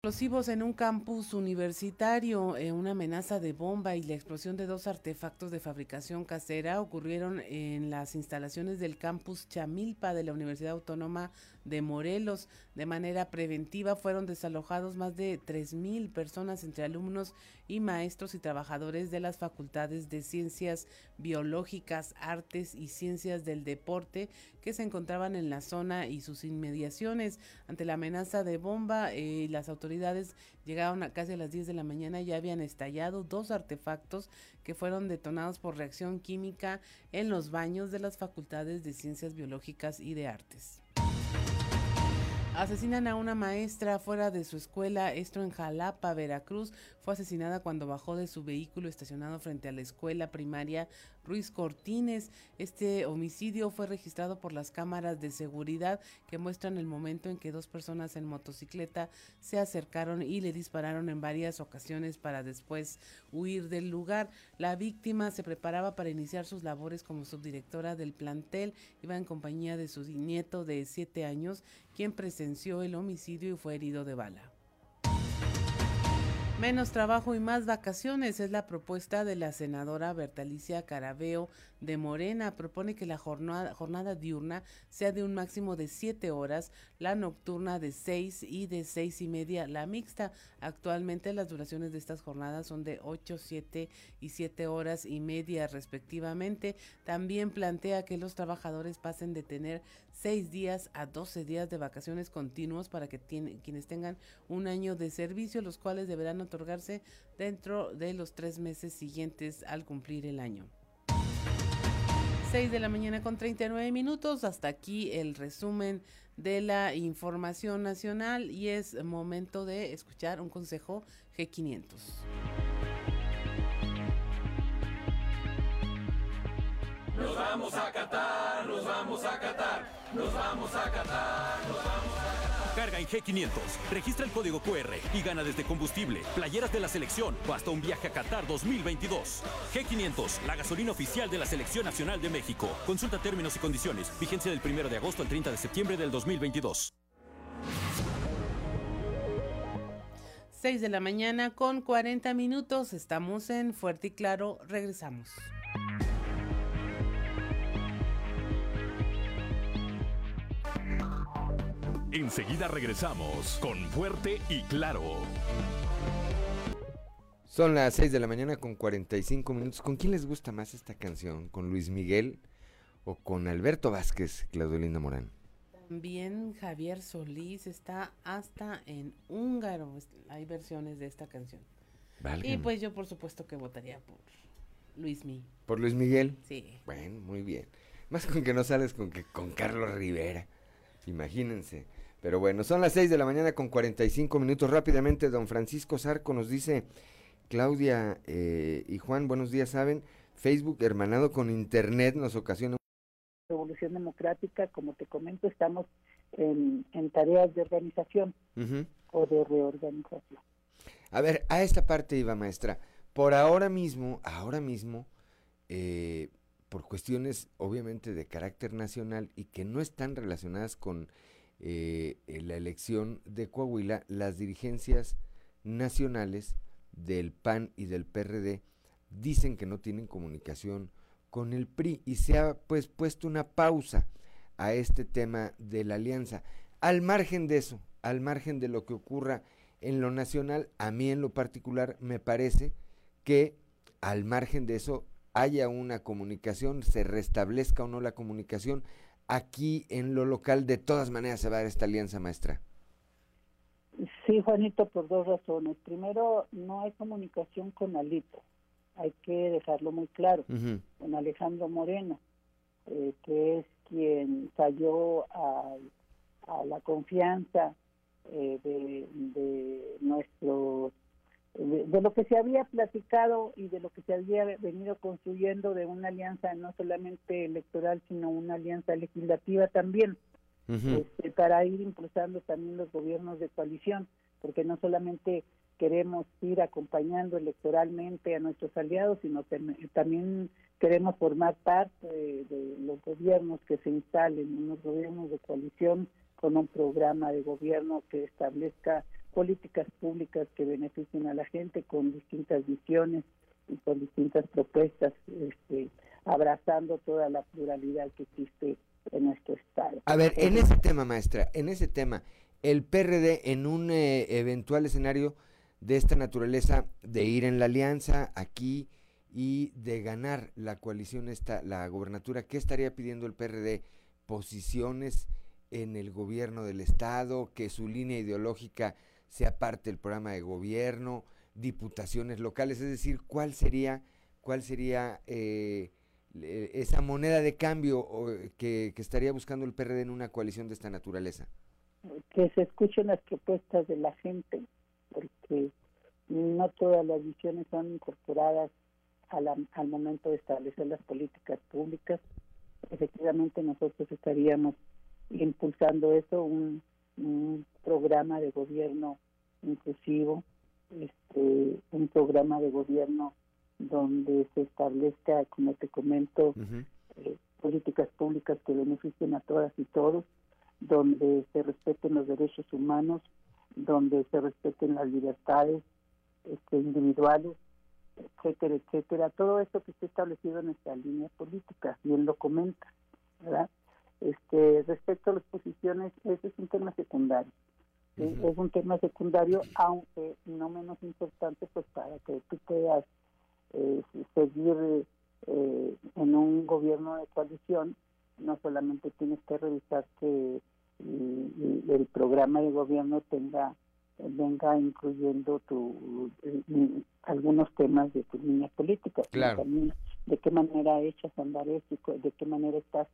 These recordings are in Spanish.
Explosivos en un campus universitario, eh, una amenaza de bomba y la explosión de dos artefactos de fabricación casera ocurrieron en las instalaciones del campus Chamilpa de la Universidad Autónoma de Morelos. De manera preventiva fueron desalojados más de 3.000 personas entre alumnos y maestros y trabajadores de las facultades de ciencias biológicas, artes y ciencias del deporte que se encontraban en la zona y sus inmediaciones. Ante la amenaza de bomba, eh, las autoridades llegaron a casi a las 10 de la mañana y ya habían estallado dos artefactos que fueron detonados por reacción química en los baños de las facultades de ciencias biológicas y de artes. Asesinan a una maestra fuera de su escuela, esto en Jalapa, Veracruz. Fue asesinada cuando bajó de su vehículo estacionado frente a la escuela primaria Ruiz Cortines. Este homicidio fue registrado por las cámaras de seguridad que muestran el momento en que dos personas en motocicleta se acercaron y le dispararon en varias ocasiones para después huir del lugar. La víctima se preparaba para iniciar sus labores como subdirectora del plantel. Iba en compañía de su nieto de siete años, quien presenció el homicidio y fue herido de bala. Menos trabajo y más vacaciones es la propuesta de la senadora Bertalicia Carabeo de Morena. Propone que la jornada, diurna sea de un máximo de siete horas, la nocturna de seis y de seis y media la mixta. Actualmente las duraciones de estas jornadas son de ocho, siete y siete horas y media respectivamente. También plantea que los trabajadores pasen de tener seis días a doce días de vacaciones continuos para que quienes tengan un año de servicio, los cuales deberán otorgarse dentro de los tres meses siguientes al cumplir el año. 6 de la mañana con 39 minutos. Hasta aquí el resumen de la información nacional y es momento de escuchar un consejo G500. Nos vamos a Qatar, nos vamos a Qatar, nos vamos a Qatar, nos vamos a Carga en G500, registra el código QR y gana desde combustible, playeras de la selección o hasta un viaje a Qatar 2022. G500, la gasolina oficial de la Selección Nacional de México. Consulta términos y condiciones. Vigencia del 1 de agosto al 30 de septiembre del 2022. 6 de la mañana con 40 minutos. Estamos en Fuerte y Claro. Regresamos. Enseguida regresamos con Fuerte y Claro. Son las 6 de la mañana con 45 minutos. ¿Con quién les gusta más esta canción? ¿Con Luis Miguel o con Alberto Vázquez, Claudelina Morán? También Javier Solís está hasta en húngaro. Hay versiones de esta canción. Y pues yo por supuesto que votaría por Luis Miguel. ¿Por Luis Miguel? Sí. Bueno, muy bien. Más con que no sales con que con Carlos Rivera. Imagínense. Pero bueno, son las 6 de la mañana con 45 minutos. Rápidamente, don Francisco Zarco nos dice, Claudia eh, y Juan, buenos días, saben, Facebook hermanado con Internet nos ocasiona... Revolución Democrática, como te comento, estamos en, tareas de organización o de reorganización. A ver, a esta parte iba, maestra. Por ahora mismo, ahora mismo, eh, por cuestiones obviamente de carácter nacional y que no están relacionadas con eh, en la elección de Coahuila, las dirigencias nacionales del PAN y del PRD dicen que no tienen comunicación con el PRI y se ha pues puesto una pausa a este tema de la alianza. Al margen de eso, al margen de lo que ocurra en lo nacional, a mí en lo particular me parece que al margen de eso haya una comunicación, se restablezca o no la comunicación, aquí en lo local de todas maneras se va a dar esta alianza maestra? Sí, Juanito, por dos razones. Primero, no hay comunicación con Alito. Hay que dejarlo muy claro. Con Alejandro Moreno, eh, que es quien falló a, la confianza eh, de, de nuestros de, lo que se había platicado y de lo que se había venido construyendo de una alianza no solamente electoral, sino una alianza legislativa también, este, para ir impulsando también los gobiernos de coalición, porque no solamente queremos ir acompañando electoralmente a nuestros aliados, sino también queremos formar parte de los gobiernos que se instalen, unos gobiernos de coalición con un programa de gobierno que establezca políticas públicas que beneficien a la gente con distintas visiones y con distintas propuestas, este, abrazando toda la pluralidad que existe en nuestro estado. A ver, en ese tema, maestra, en ese tema, el PRD en un eh, eventual escenario de esta naturaleza, de ir en la alianza aquí y de ganar la coalición esta, la gobernatura, ¿qué estaría pidiendo el PRD? Posiciones en el gobierno del estado, que su línea ideológica sea parte del programa de gobierno, diputaciones locales, es decir, ¿cuál sería, cuál sería eh, esa moneda de cambio que, que, estaría buscando el PRD en una coalición de esta naturaleza? Que se escuchen las propuestas de la gente, porque no todas las visiones son incorporadas al momento de establecer las políticas públicas. Efectivamente, nosotros estaríamos impulsando eso, un programa de gobierno inclusivo, este, un programa de gobierno donde se establezca, como te comento, eh, políticas públicas que beneficien a todas y todos, donde se respeten los derechos humanos, donde se respeten las libertades este, individuales, etcétera, etcétera. Todo esto que está establecido en nuestra línea política, bien lo comenta, ¿verdad? Este, respecto a las posiciones, ese es un tema secundario. Es un tema secundario, aunque no menos importante, pues para que tú puedas eh, seguir eh, en un gobierno de coalición, no solamente tienes que revisar que el programa de gobierno tenga venga incluyendo tu eh, algunos temas de tu línea política, claro. también de qué manera echas a andar esto, de qué manera estás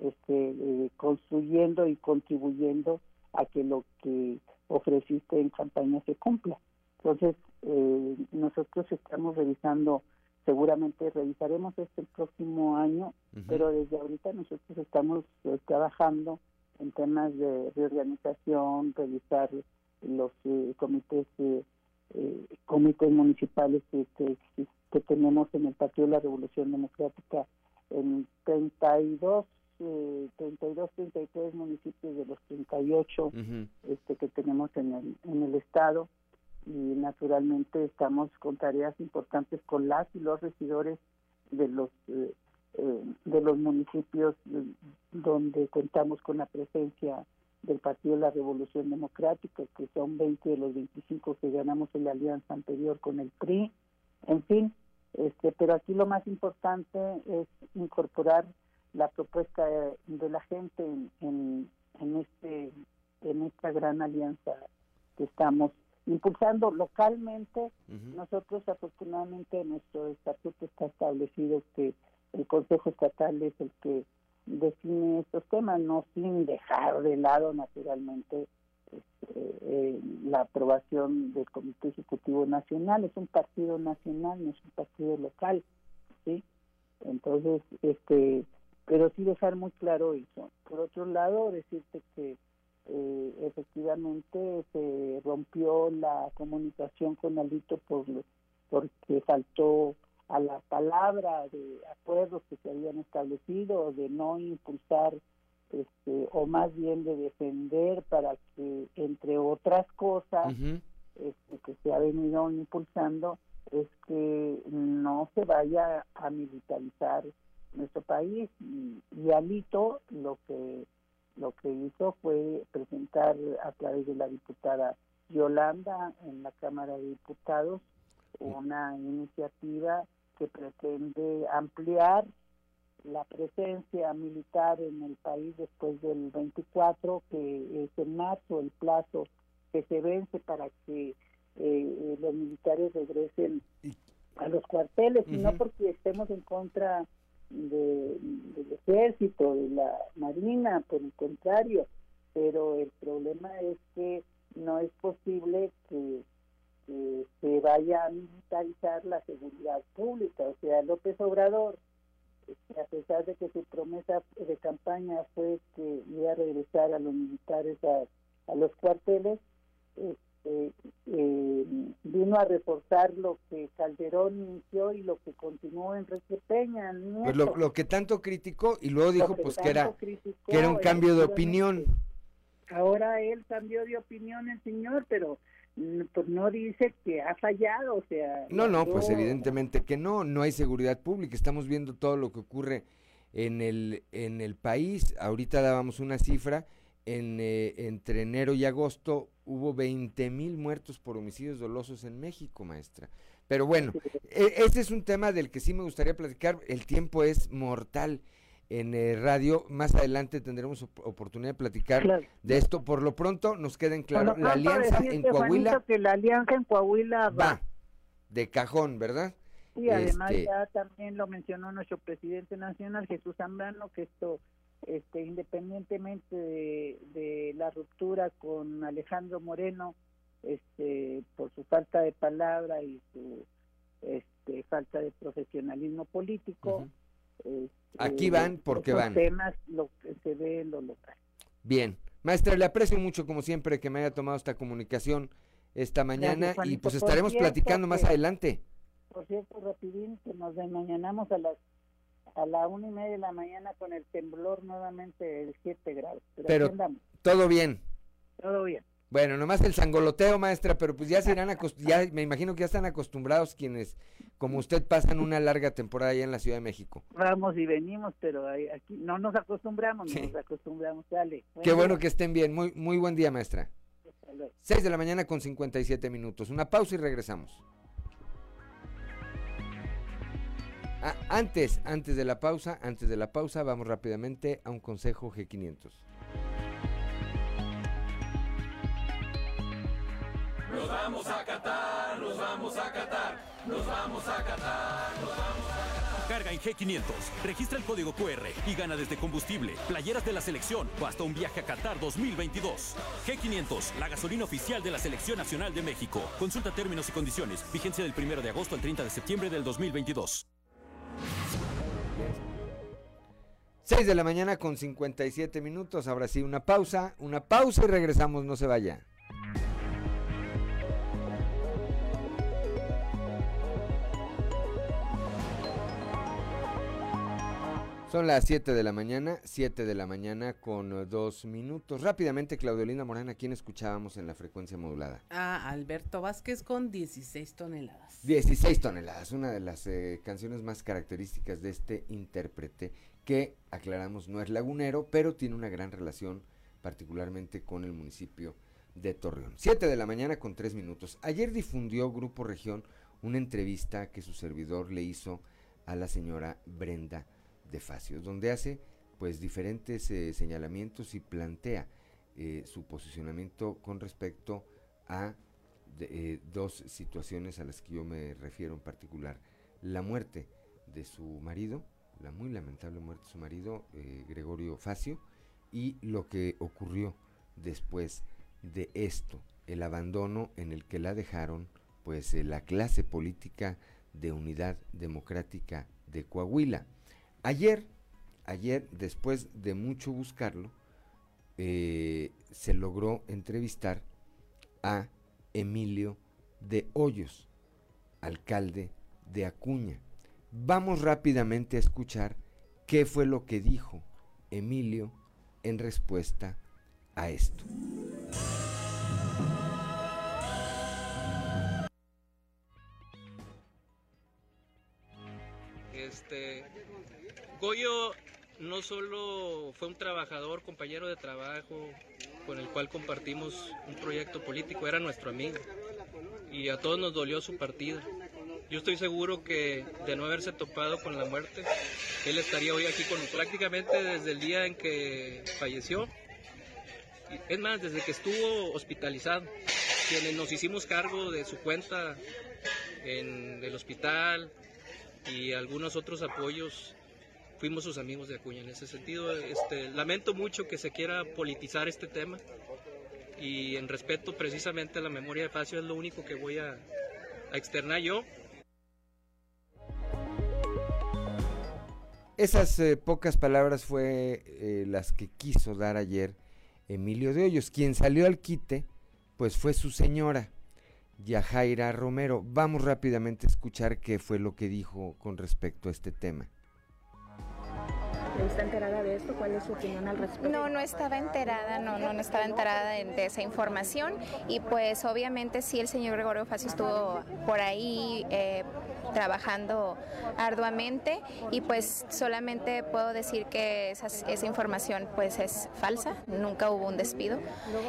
este, eh, construyendo y contribuyendo a que lo que ofreciste en campaña se cumpla. Entonces, eh, nosotros estamos revisando, seguramente revisaremos este el próximo año, pero desde ahorita nosotros estamos eh, trabajando en temas de reorganización, revisar los comités comités municipales que, que, que tenemos en el Partido de la Revolución Democrática en 32 eh, 32, 33 municipios de los 38 este, que tenemos en el, en el estado. Y naturalmente estamos con tareas importantes con las y los regidores de los eh, eh, de los municipios donde contamos con la presencia del Partido de la Revolución Democrática, que son 20 de los 25 que ganamos en la alianza anterior con el PRI, en fin, este, pero aquí lo más importante es incorporar la propuesta de, la gente en, en, este en esta gran alianza que estamos impulsando localmente. Nosotros afortunadamente nuestro estatuto está establecido que el Consejo Estatal es el que define estos temas, no sin dejar de lado naturalmente este, eh, la aprobación del Comité Ejecutivo Nacional. Es un partido nacional, no es un partido local, ¿sí? Entonces, este pero sí dejar muy claro eso. Por otro lado, decirte que eh, efectivamente se rompió la comunicación con Alito por porque faltó a la palabra de acuerdos que se habían establecido de no impulsar este, o más bien de defender para que entre otras cosas este, que se ha venido impulsando es que no se vaya a militarizar nuestro país y, Alito lo que lo que hizo fue presentar a través de la diputada Yolanda en la Cámara de Diputados una iniciativa que pretende ampliar la presencia militar en el país después del 24, que es en marzo el plazo que se vence para que eh, los militares regresen a los cuarteles, y no porque estemos en contra de, del ejército, de la marina, por el contrario, pero el problema es que no es posible que, se vaya a militarizar la seguridad pública. O sea, López Obrador, este, a pesar de que su promesa de campaña fue que iba a regresar a los militares a, los cuarteles, eh, eh, vino a reforzar lo que Calderón inició y lo que continuó Enrique Peña. Pues lo, que tanto criticó y luego dijo pues que era, que era un cambio de opinión. ahora él cambió de opinión el señor, pero mm, pues no dice que ha fallado, o sea... No, no, pues evidentemente que no, no hay seguridad pública, estamos viendo todo lo que ocurre en el, en el país, ahorita dábamos una cifra, en, eh, entre enero y agosto hubo 20 mil muertos por homicidios dolosos en México, maestra. Pero bueno, e, ese es un tema del que sí me gustaría platicar, el tiempo es mortal en eh, radio. Más adelante tendremos oportunidad de platicar de esto. Por lo pronto nos queda en claro la alianza en Coahuila. que la alianza en Coahuila va. de cajón, ¿verdad? Y además este ya también lo mencionó nuestro presidente nacional Jesús Zambrano que esto este independientemente de, de la ruptura con Alejandro Moreno este por su falta de palabra y su este, falta de profesionalismo político este, Aquí van porque van. temas lo que se ve en lo local. Bien. Maestra, le aprecio mucho como siempre que me haya tomado esta comunicación esta mañana y pues estaremos platicando más adelante. Por cierto, rapidín, que nos desmañanamos a las a la una y media de la mañana con el temblor nuevamente de 7 grados. Pero, todo bien. Todo bien. Bueno, nomás el sangoloteo, maestra, pero pues ya se irán ya me imagino que ya están acostumbrados quienes, como usted, pasan una larga temporada allá en la Ciudad de México. Vamos y venimos, pero aquí no nos acostumbramos, nos acostumbramos, dale. Qué bueno que estén bien, muy, muy buen día, maestra. Seis de la mañana con 57 minutos. Una pausa y regresamos. Ah, antes, antes de la pausa, antes de la pausa, vamos rápidamente a un consejo G500. Nos vamos a Qatar, nos vamos a Qatar, nos vamos a Qatar, nos vamos a Qatar. Carga en G500, registra el código QR y gana desde combustible, playeras de la selección o hasta un viaje a Qatar 2022. G500, la gasolina oficial de la Selección Nacional de México. Consulta términos y condiciones. Vigencia del 1 de agosto al 30 de septiembre del 2022. 6 de la mañana con 57 minutos. Ahora sí, una pausa, una pausa y regresamos, no se vaya. Son las 7 de la mañana, 7 de la mañana con dos minutos. Rápidamente, Claudelina Morán, quién escuchábamos en la frecuencia modulada? A Alberto Vázquez con 16 toneladas. 16 toneladas, una de las eh, canciones más características de este intérprete que, aclaramos, no es lagunero, pero tiene una gran relación particularmente con el municipio de Torreón. 7 de la mañana con 3 minutos. Ayer difundió Grupo Región una entrevista que su servidor le hizo a la señora Brenda de Facios, donde hace pues diferentes eh, señalamientos y plantea eh, su posicionamiento con respecto a eh, dos situaciones a las que yo me refiero en particular. La muerte de su marido, la muy lamentable muerte de su marido, Gregorio Facio, y lo que ocurrió después de esto, el abandono en el que la dejaron pues la clase política de unidad democrática de Coahuila. Ayer, ayer, después de mucho buscarlo, eh, se logró entrevistar a Emilio de Hoyos, alcalde de Acuña. Vamos rápidamente a escuchar qué fue lo que dijo Emilio en respuesta a esto. Este, Goyo no solo fue un trabajador, compañero de trabajo, con el cual compartimos un proyecto político, era nuestro amigo. Y a todos nos dolió su partida. Yo estoy seguro que de no haberse topado con la muerte, él estaría hoy aquí con prácticamente desde el día en que falleció. Es más, desde que estuvo hospitalizado, quienes nos hicimos cargo de su cuenta en el hospital y algunos otros apoyos fuimos sus amigos de Acuña. En ese sentido, este, lamento mucho que se quiera politizar este tema y en respeto precisamente a la memoria de Facio es lo único que voy a, externar yo. Esas eh, pocas palabras fue eh, las que quiso dar ayer Emilio de Hoyos. Quien salió al quite, pues fue su señora, Yajaira Romero. Vamos rápidamente a escuchar qué fue lo que dijo con respecto a este tema. ¿Está enterada de esto? ¿Cuál es su opinión al respecto? No, no estaba enterada, no, no, estaba enterada de, esa información y pues obviamente sí el señor Gregorio Facio estuvo por ahí eh, trabajando arduamente y pues solamente puedo decir que esa, información pues es falsa, nunca hubo un despido.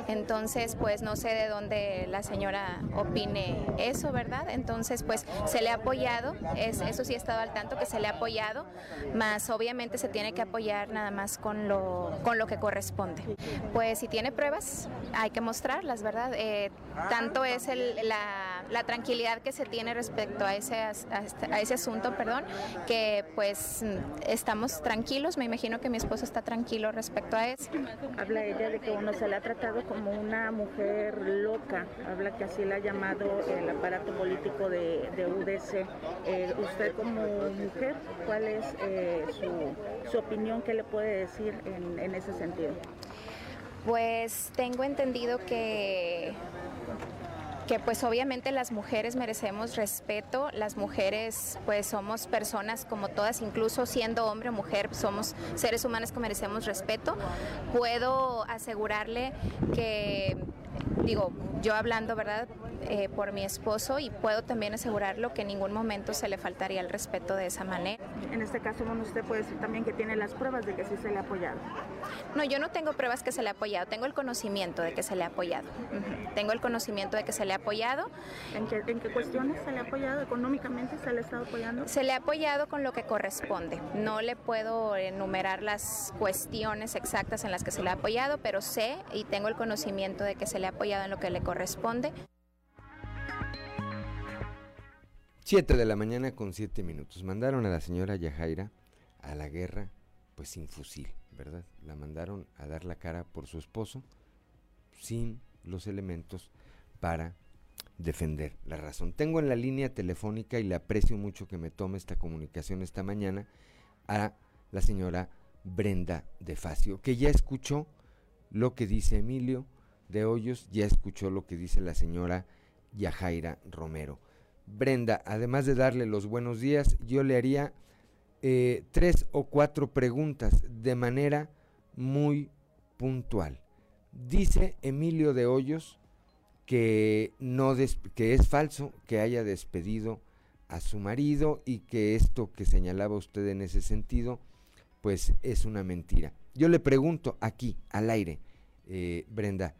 Entonces pues no sé de dónde la señora opine eso, ¿verdad? Entonces pues se le ha apoyado, es, eso sí he estado al tanto que se le ha apoyado, más obviamente se tiene apoyar nada más con lo, con lo que corresponde. Pues si tiene pruebas hay que mostrarlas, ¿verdad? Eh, tanto es el, la, la tranquilidad que se tiene respecto a ese a ese asunto, perdón, que pues estamos tranquilos, me imagino que mi esposo está tranquilo respecto a eso. Habla ella de que uno se le ha tratado como una mujer loca, habla que así la ha llamado el aparato político de, UDC. Eh, usted como mujer, ¿cuál es eh, su, su, opinión? ¿Qué le puede decir en, en ese sentido? Pues tengo entendido que que pues obviamente las mujeres merecemos respeto, las mujeres pues somos personas como todas, incluso siendo hombre o mujer, somos seres humanos que merecemos respeto. Puedo asegurarle que digo, yo hablando, ¿verdad?, eh, por mi esposo y puedo también asegurarlo que en ningún momento se le faltaría el respeto de esa manera. En este caso, bueno, usted puede decir también que tiene las pruebas de que sí se le ha apoyado. No, yo no tengo pruebas que se le ha apoyado, tengo el conocimiento de que se le ha apoyado. Tengo el conocimiento de que se le ha apoyado. ¿En qué, ¿En qué cuestiones se le ha apoyado? ¿Económicamente se le ha estado apoyando? Se le ha apoyado con lo que corresponde. No le puedo enumerar las cuestiones exactas en las que se le ha apoyado, pero sé y tengo el conocimiento de que se ha apoyado en lo que le corresponde. 7 de la mañana con 7 minutos. Mandaron a la señora Yajaira a la guerra, pues sin fusil, ¿verdad? La mandaron a dar la cara por su esposo sin los elementos para defender la razón. Tengo en la línea telefónica y le aprecio mucho que me tome esta comunicación esta mañana a la señora Brenda de Facio, que ya escuchó lo que dice Emilio de Hoyos, ya escuchó lo que dice la señora Yajaira Romero. Brenda, además de darle los buenos días, yo le haría eh, tres o cuatro preguntas de manera muy puntual. Dice Emilio de Hoyos que, no que es falso que haya despedido a su marido y que esto que señalaba usted en ese sentido, pues es una mentira. Yo le pregunto aquí, al aire, eh, Brenda,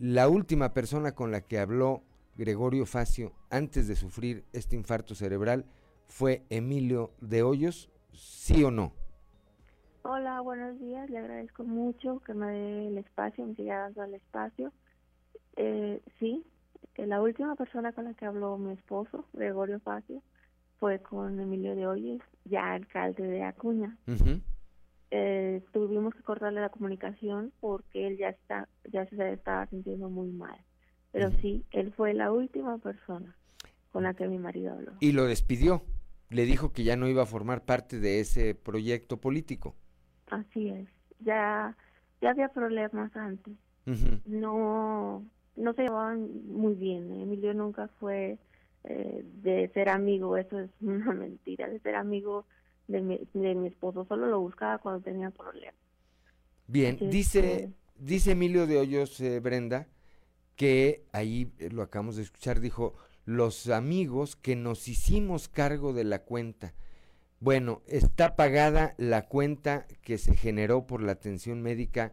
la última persona con la que habló Gregorio Facio antes de sufrir este infarto cerebral fue Emilio de Hoyos, ¿sí o no? Hola, buenos días. Le agradezco mucho que me dé el espacio, me siga dando el espacio. Eh, sí, eh, la última persona con la que habló mi esposo, Gregorio Facio, fue con Emilio de Hoyos, ya alcalde de Acuña. Eh, tuvimos que cortarle la comunicación porque él ya está ya se estaba sintiendo muy mal. Pero sí, él fue la última persona con la que mi marido habló. Y lo despidió. Le dijo que ya no iba a formar parte de ese proyecto político. Así es. Ya ya había problemas antes. No no se llevaban muy bien. Emilio nunca fue eh, de ser amigo, eso es una mentira, de ser amigo de mi, de mi esposo. Solo lo buscaba cuando tenía problemas. Bien, dice, dice Emilio de Hoyos, eh, Brenda, que ahí eh, lo acabamos de escuchar, dijo, los amigos que nos hicimos cargo de la cuenta. Bueno, está pagada la cuenta que se generó por la atención médica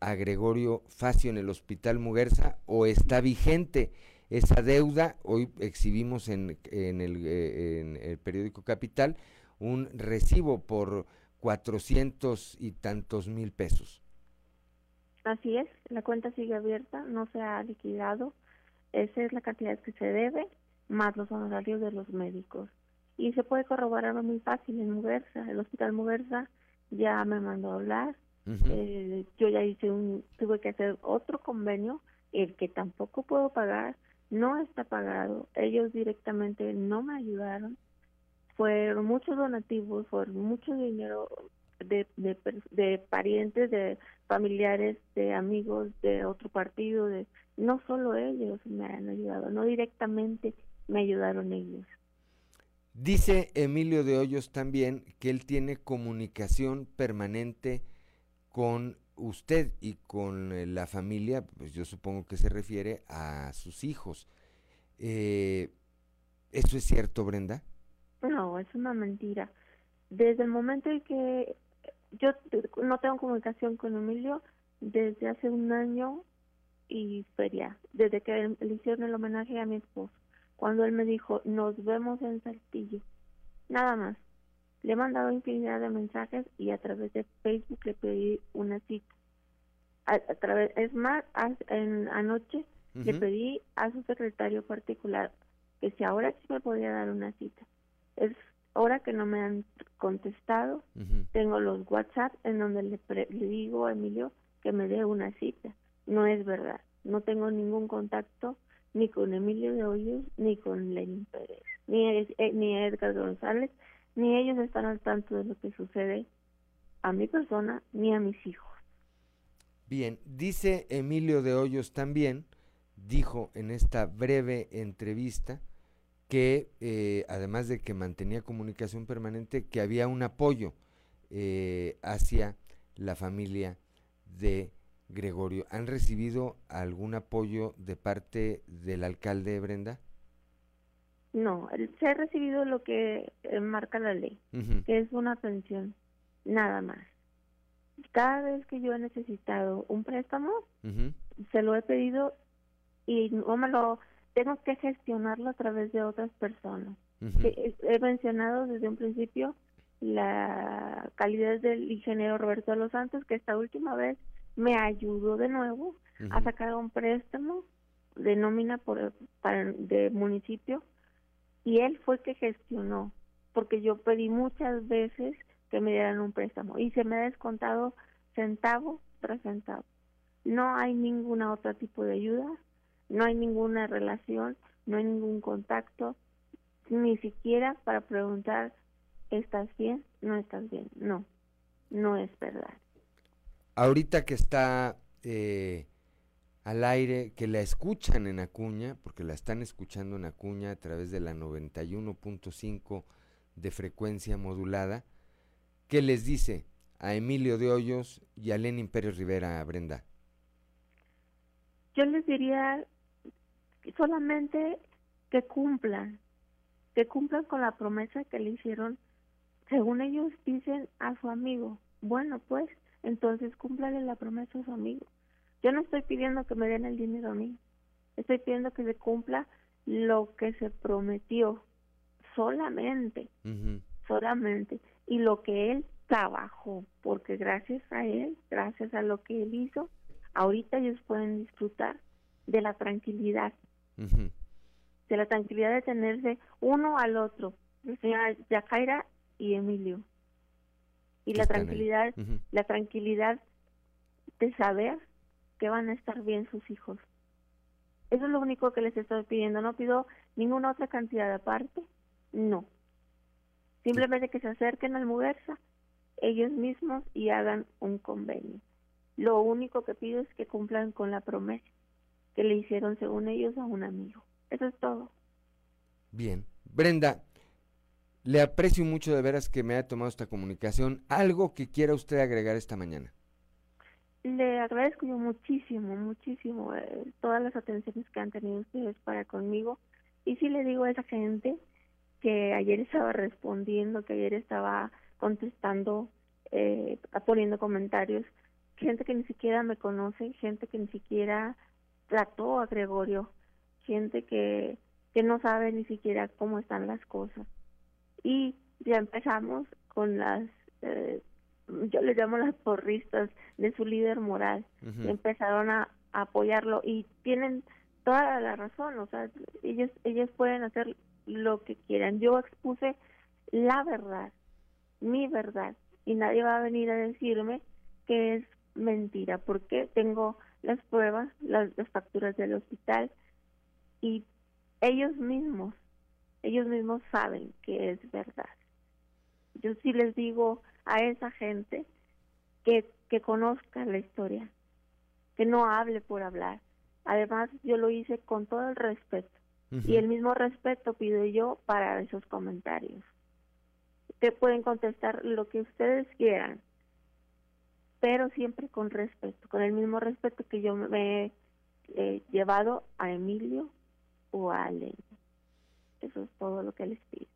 a Gregorio Facio en el Hospital Muguerza o está vigente esa deuda. Hoy exhibimos en, en, el, eh, en el periódico Capital un recibo por cuatrocientos y tantos mil pesos. Así es, la cuenta sigue abierta, no se ha liquidado. Esa es la cantidad que se debe, más los honorarios de los médicos. Y se puede corroborar muy fácil en Muguerza. El Hospital Muguerza ya me mandó a hablar. eh, yo ya hice un, tuve que hacer otro convenio, el que tampoco puedo pagar, no está pagado. Ellos directamente no me ayudaron. Fueron muchos donativos, fueron mucho dinero de, de, de, parientes, de familiares, de amigos de otro partido, de no solo ellos me han ayudado, no directamente me ayudaron ellos. Dice Emilio de Hoyos también que él tiene comunicación permanente con usted y con eh, la familia, pues yo supongo que se refiere a sus hijos. Eh, ¿Eso es cierto, Brenda? No, es una mentira. Desde el momento en que yo no tengo comunicación con Emilio, desde hace un año y feria, desde que le hicieron el homenaje a mi esposo, cuando él me dijo, nos vemos en Saltillo, nada más. Le he mandado infinidad de mensajes y a través de Facebook le pedí una cita. A, través, es más, en, anoche le pedí a su secretario particular que si ahora sí me podía dar una cita. Es hora que no me han contestado. Tengo los WhatsApp en donde le, le digo a Emilio que me dé una cita. No es verdad. No tengo ningún contacto ni con Emilio de Hoyos ni con Lenin Pérez, ni, eh, ni Edgar González, ni ellos están al tanto de lo que sucede a mi persona ni a mis hijos. Bien, dice Emilio de Hoyos también, dijo en esta breve entrevista, que eh, además de que mantenía comunicación permanente, que había un apoyo eh, hacia la familia de Gregorio. ¿Han recibido algún apoyo de parte del alcalde Brenda? No, se ha recibido lo que eh, marca la ley, que es una pensión, nada más. Cada vez que yo he necesitado un préstamo, se lo he pedido y no me lo tengo que gestionarlo a través de otras personas. He mencionado desde un principio la calidad del ingeniero Roberto de los Santos, que esta última vez me ayudó de nuevo a sacar un préstamo de nómina por, para, de municipio y él fue que gestionó, porque yo pedí muchas veces que me dieran un préstamo y se me ha descontado centavo tras centavo. No hay ninguna otra tipo de ayuda, no hay ninguna relación, no hay ningún contacto, ni siquiera para preguntar, ¿estás bien? ¿No estás bien? No, no es verdad. Ahorita que está eh, al aire, que la escuchan en Acuña, porque la están escuchando en Acuña a través de la 91.5 de frecuencia modulada, ¿qué les dice a Emilio de Hoyos y a Lenin Pérez Rivera, Brenda? Yo les diría solamente que cumplan, que cumplan con la promesa que le hicieron, según ellos dicen, a su amigo. Bueno, pues, entonces cúmplale la promesa a su amigo. Yo no estoy pidiendo que me den el dinero a mí, estoy pidiendo que se cumpla lo que se prometió, solamente, solamente, y lo que él trabajó, porque gracias a él, gracias a lo que él hizo, ahorita ellos pueden disfrutar de la tranquilidad de la tranquilidad de tenerse uno al otro, el señor Yajaira y Emilio. Y la tranquilidad, la tranquilidad de saber que van a estar bien sus hijos. Eso es lo único que les estoy pidiendo. No pido ninguna otra cantidad aparte. No. Simplemente que se acerquen al Muguerza ellos mismos y hagan un convenio. Lo único que pido es que cumplan con la promesa que le hicieron, según ellos, a un amigo. Eso es todo. Bien. Brenda, le aprecio mucho de veras que me haya tomado esta comunicación. ¿Algo que quiera usted agregar esta mañana? Le agradezco yo muchísimo, muchísimo eh, todas las atenciones que han tenido ustedes para conmigo. Y sí le digo a esa gente que ayer estaba respondiendo, que ayer estaba contestando, eh, poniendo comentarios, gente que ni siquiera me conoce, gente que ni siquiera trató a Gregorio, gente que, que no sabe ni siquiera cómo están las cosas. Y ya empezamos con las, eh, yo les llamo las porristas de su líder moral, empezaron a, apoyarlo y tienen toda la razón, o sea, ellos, ellos pueden hacer lo que quieran. Yo expuse la verdad, mi verdad, y nadie va a venir a decirme que es mentira, porque tengo las pruebas, las, facturas del hospital y ellos mismos, ellos mismos saben que es verdad. Yo sí les digo a esa gente que, que conozca la historia, que no hable por hablar. Además, yo lo hice con todo el respeto, Y el mismo respeto pido yo para esos comentarios. Que pueden contestar lo que ustedes quieran, pero siempre con respeto, con el mismo respeto que yo me he llevado a Emilio o a Alena. Eso es todo lo que les pido.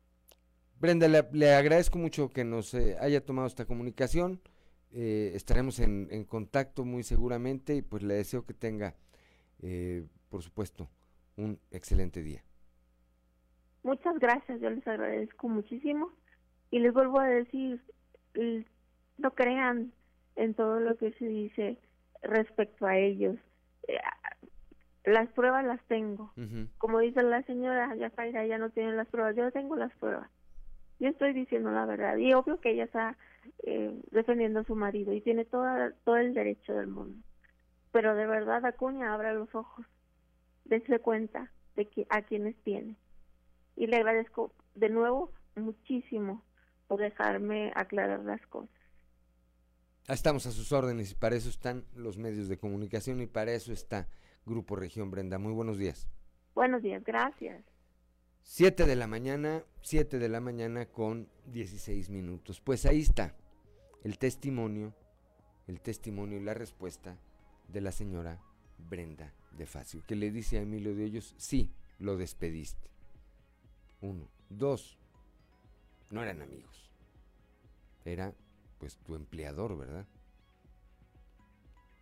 Brenda, le, agradezco mucho que nos eh, haya tomado esta comunicación. Eh, estaremos en, contacto muy seguramente y pues le deseo que tenga, eh, por supuesto, un excelente día. Muchas gracias, yo les agradezco muchísimo y les vuelvo a decir, no crean en todo lo que se dice respecto a ellos. Las pruebas las tengo. Como dice la señora Yafaira, ya no tiene las pruebas. Yo tengo las pruebas. Yo estoy diciendo la verdad. Y obvio que ella está eh, defendiendo a su marido y tiene toda, todo el derecho del mundo. Pero de verdad, Acuña, abra los ojos. Dense cuenta de que, a quienes tiene. Y le agradezco de nuevo muchísimo por dejarme aclarar las cosas. Estamos a sus órdenes y para eso están los medios de comunicación y para eso está Grupo Región Brenda. Muy buenos días. Buenos días, gracias. Siete de la mañana, siete de la mañana con 16 minutos. Pues ahí está el testimonio, el testimonio y la respuesta de la señora Brenda de Facio, que le dice a Emilio de Hoyos, sí, lo despediste. Uno. Dos, no eran amigos. Era pues tu empleador, ¿verdad?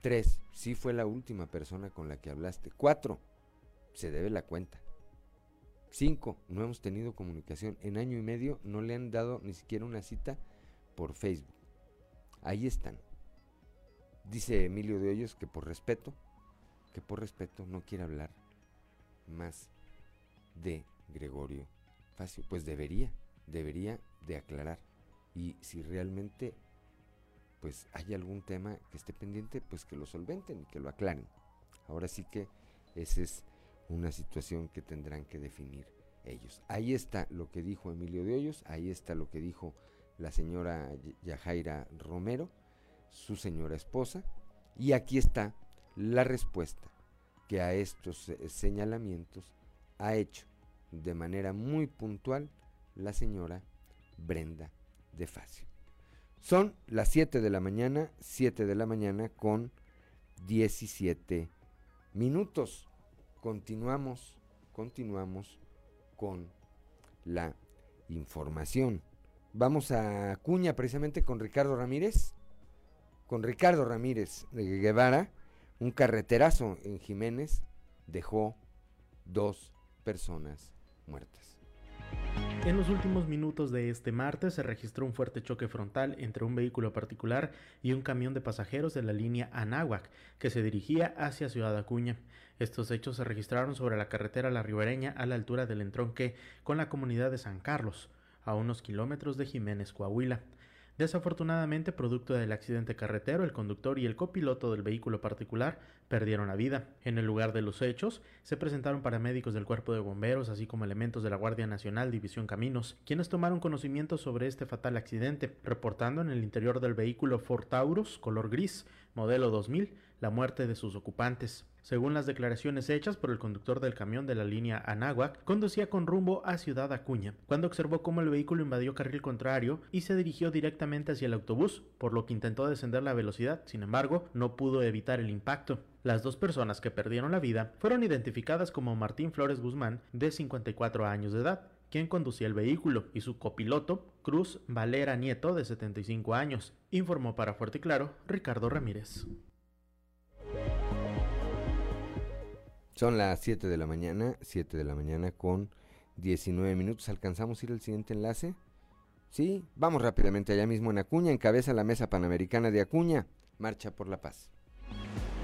Tres, sí fue la última persona con la que hablaste. Cuatro, se debe la cuenta. Cinco, no hemos tenido comunicación. En año y medio no le han dado ni siquiera una cita por Facebook. Ahí están. Dice Emilio de Hoyos que por respeto, que por respeto no quiere hablar más de Gregorio Facio. Pues debería, debería de aclarar. Y si realmente pues hay algún tema que esté pendiente, pues que lo solventen y que lo aclaren. Ahora sí que esa es una situación que tendrán que definir ellos. Ahí está lo que dijo Emilio de Hoyos, ahí está lo que dijo la señora Yajaira Romero, su señora esposa, y aquí está la respuesta que a estos señalamientos ha hecho de manera muy puntual la señora Brenda de Facio. Son las 7 de la mañana, 7 de la mañana con 17 minutos. Continuamos, continuamos con la información. Vamos a Cuña precisamente con Ricardo Ramírez. Con Ricardo Ramírez de Guevara, un carreterazo en Jiménez dejó dos personas muertas. En los últimos minutos de este martes se registró un fuerte choque frontal entre un vehículo particular y un camión de pasajeros de la línea Anáhuac que se dirigía hacia Ciudad Acuña. Estos hechos se registraron sobre la carretera La Ribereña a la altura del entronque con la comunidad de San Carlos, a unos kilómetros de Jiménez, Coahuila. Desafortunadamente, producto del accidente carretero, el conductor y el copiloto del vehículo particular perdieron la vida. En el lugar de los hechos, se presentaron paramédicos del Cuerpo de Bomberos, así como elementos de la Guardia Nacional División Caminos, quienes tomaron conocimiento sobre este fatal accidente, reportando en el interior del vehículo Ford Taurus, color gris, modelo 2000, la muerte de sus ocupantes. Según las declaraciones hechas por el conductor del camión de la línea Anáhuac, conducía con rumbo a Ciudad Acuña, cuando observó cómo el vehículo invadió carril contrario y se dirigió directamente hacia el autobús, por lo que intentó descender la velocidad, sin embargo, no pudo evitar el impacto. Las dos personas que perdieron la vida fueron identificadas como Martín Flores Guzmán, de 54 años de edad, quien conducía el vehículo, y su copiloto, Cruz Valera Nieto, de 75 años, informó para Fuerte y Claro Ricardo Ramírez. Son las 7 de la mañana, 7 de la mañana con 19 minutos. ¿Alcanzamos ir al siguiente enlace? Sí, vamos rápidamente allá mismo en Acuña, encabeza la Mesa Panamericana de Acuña, Marcha por la Paz.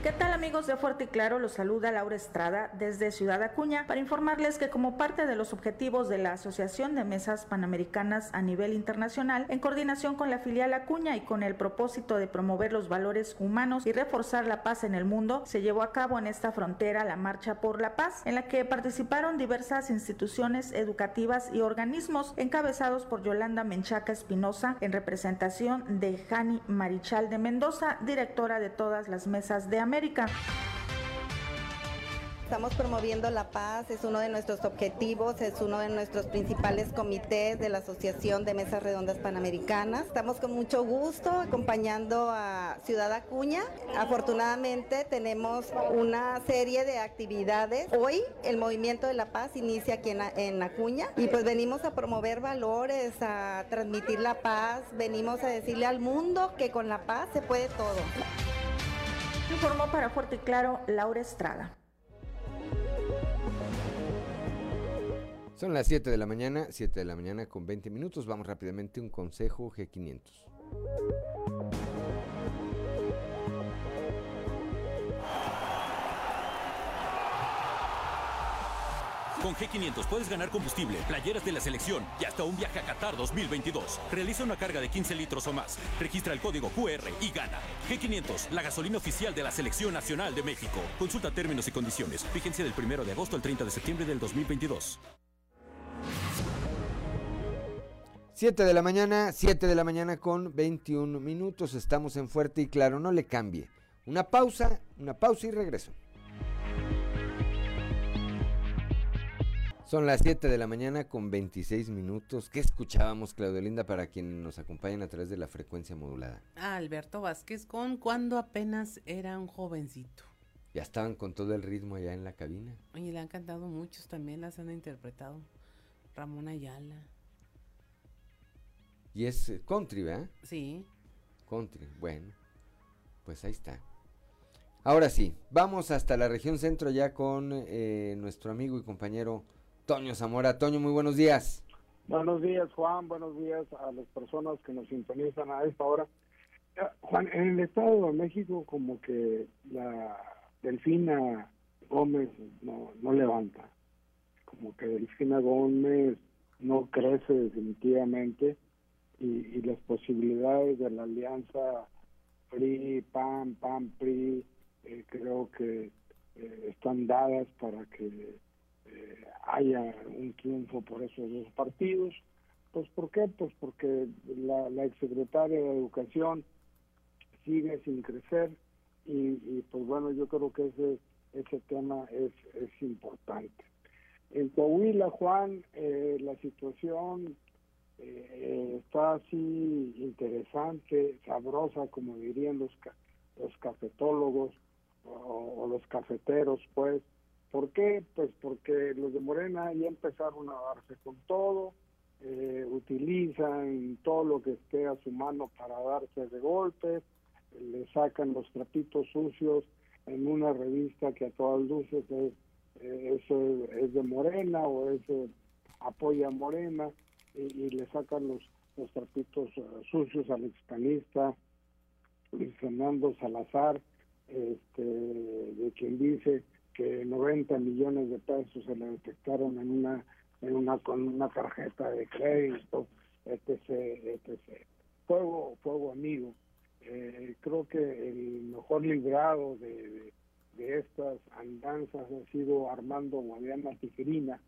¿Qué tal amigos de Fuerte y Claro? Los saluda Laura Estrada desde Ciudad Acuña para informarles que como parte de los objetivos de la Asociación de Mesas Panamericanas a nivel internacional, en coordinación con la filial Acuña y con el propósito de promover los valores humanos y reforzar la paz en el mundo, se llevó a cabo en esta frontera la Marcha por la Paz, en la que participaron diversas instituciones educativas y organismos encabezados por Yolanda Menchaca Espinosa en representación de Jani Marichal de Mendoza, directora de todas las mesas de América. Estamos promoviendo la paz, es uno de nuestros objetivos, es uno de nuestros principales comités de la Asociación de Mesas Redondas Panamericanas. Estamos con mucho gusto acompañando a Ciudad Acuña. Afortunadamente tenemos una serie de actividades. Hoy el Movimiento de la Paz inicia aquí en, en Acuña y pues venimos a promover valores, a transmitir la paz, venimos a decirle al mundo que con la paz se puede todo. Informó para Fuerte y Claro Laura Estrada. Son las 7 de la mañana, 7 de la mañana con 20 minutos. Vamos rápidamente a un consejo G500. Con G500 puedes ganar combustible, playeras de la selección y hasta un viaje a Qatar 2022. Realiza una carga de 15 litros o más. Registra el código QR y gana. G500, la gasolina oficial de la Selección Nacional de México. Consulta términos y condiciones. Vigencia del 1 de agosto al 30 de septiembre del 2022. 7 de la mañana, 7 de la mañana con 21 minutos. Estamos en Fuerte y Claro, no le cambie. Una pausa, una pausa y regreso. Son las 7 de la mañana con 26 minutos. ¿Qué escuchábamos, Claudio Linda, para quienes nos acompañan a través de la frecuencia modulada? Ah, Alberto Vázquez con cuando apenas era un jovencito. Ya estaban con todo el ritmo allá en la cabina. Oye, le han cantado muchos también, las han interpretado. Ramón Ayala. Y es eh, country, ¿verdad? Sí. Country, bueno. Pues ahí está. Ahora sí, vamos hasta la región centro ya con eh, nuestro amigo y compañero Toño Zamora. Toño, muy buenos días. Buenos días, Juan. Buenos días a las personas que nos sintonizan a esta hora. Juan, en el Estado de México como que la Delfina Gómez no, no levanta. Como que Delfina Gómez no crece definitivamente y, las posibilidades de la alianza PRI, PAN, PAN, PRI, eh, creo que eh, están dadas para que eh, haya un triunfo por esos dos partidos. Pues ¿por qué? Pues porque la, la exsecretaria de Educación sigue sin crecer y, pues bueno, yo creo que ese, ese tema es, es importante. En Coahuila, Juan, eh, la situación eh, está así interesante, sabrosa, como dirían los, los cafetólogos o los cafeteros, pues, ¿Por qué? Pues porque los de Morena ya empezaron a darse con todo, eh, utilizan todo lo que esté a su mano para darse de golpes, le sacan los trapitos sucios en una revista que a todas luces es, eh, es, de Morena o es eh, apoya a Morena y, le sacan los, los trapitos sucios al expanista Luis Fernando Salazar, este, de quien dice que 90 millones de pesos se le detectaron en una en una con una tarjeta de crédito etc etc fuego fuego amigo. Eh, creo que el mejor librado de, de, estas andanzas ha sido Armando Guadiana Tijerina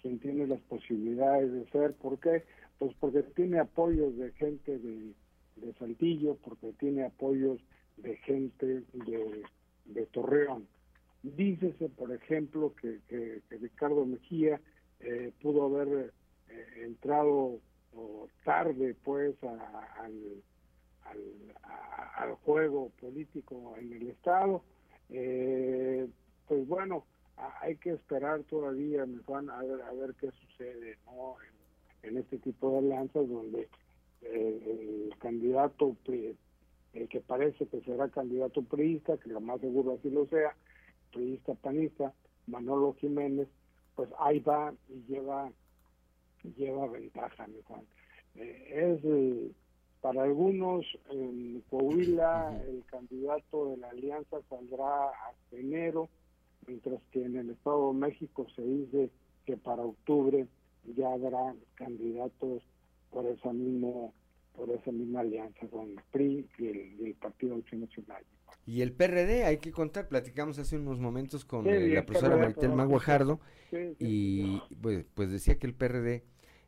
quien tiene las posibilidades de ser. ¿por qué? pues porque tiene apoyos de gente de, de Saltillo porque tiene apoyos de gente de, de Torreón Dícese, por ejemplo, que, Ricardo Mejía eh, pudo haber eh, entrado tarde, pues, al, al, juego político en el Estado. Eh, pues bueno, hay que esperar todavía, me van a ver, a ver qué sucede ¿no? en, este tipo de alianzas donde el candidato, el que parece que será candidato priista, que lo más seguro así lo sea, periodista panista, Manolo Jiménez, pues ahí va y lleva, lleva ventaja, mi Juan. Eh, es eh, para algunos en Coahuila el candidato de la alianza saldrá hasta enero, mientras que en el Estado de México se dice que para octubre ya habrá candidatos por esa mismo por esa misma alianza con el PRI y el, Partido Acción Nacional. Y el PRD, hay que contar, platicamos hace unos momentos con eh, la profesora Maritel Maguajardo y pues, pues, decía que el PRD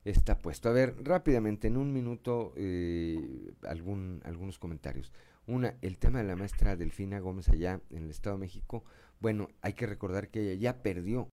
está puesto. A ver, rápidamente, en un minuto, eh, algún, algunos comentarios. Una, el tema de la maestra Delfina Gómez allá en el Estado de México. Bueno, hay que recordar que ella ya perdió